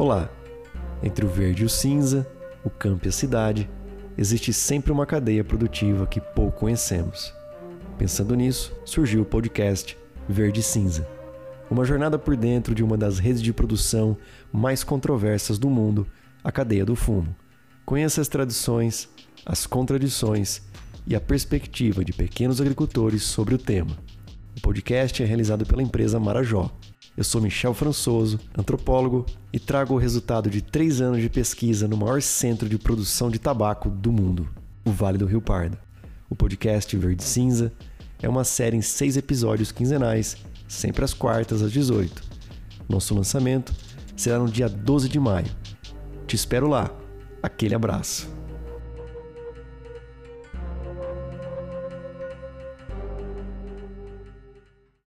Olá! Entre o verde e o cinza, o campo e a cidade, existe sempre uma cadeia produtiva que pouco conhecemos. Pensando nisso, surgiu o podcast Verde Cinza, uma jornada por dentro de uma das redes de produção mais controversas do mundo, a cadeia do fumo. Conheça as tradições, as contradições e a perspectiva de pequenos agricultores sobre o tema. O podcast é realizado pela empresa Marajó, eu sou Michel Françoso, antropólogo, e trago o resultado de três anos de pesquisa no maior centro de produção de tabaco do mundo, o Vale do Rio Pardo. O podcast Verde Cinza é uma série em seis episódios quinzenais, sempre às quartas às 18. Nosso lançamento será no dia 12 de maio. Te espero lá. Aquele abraço.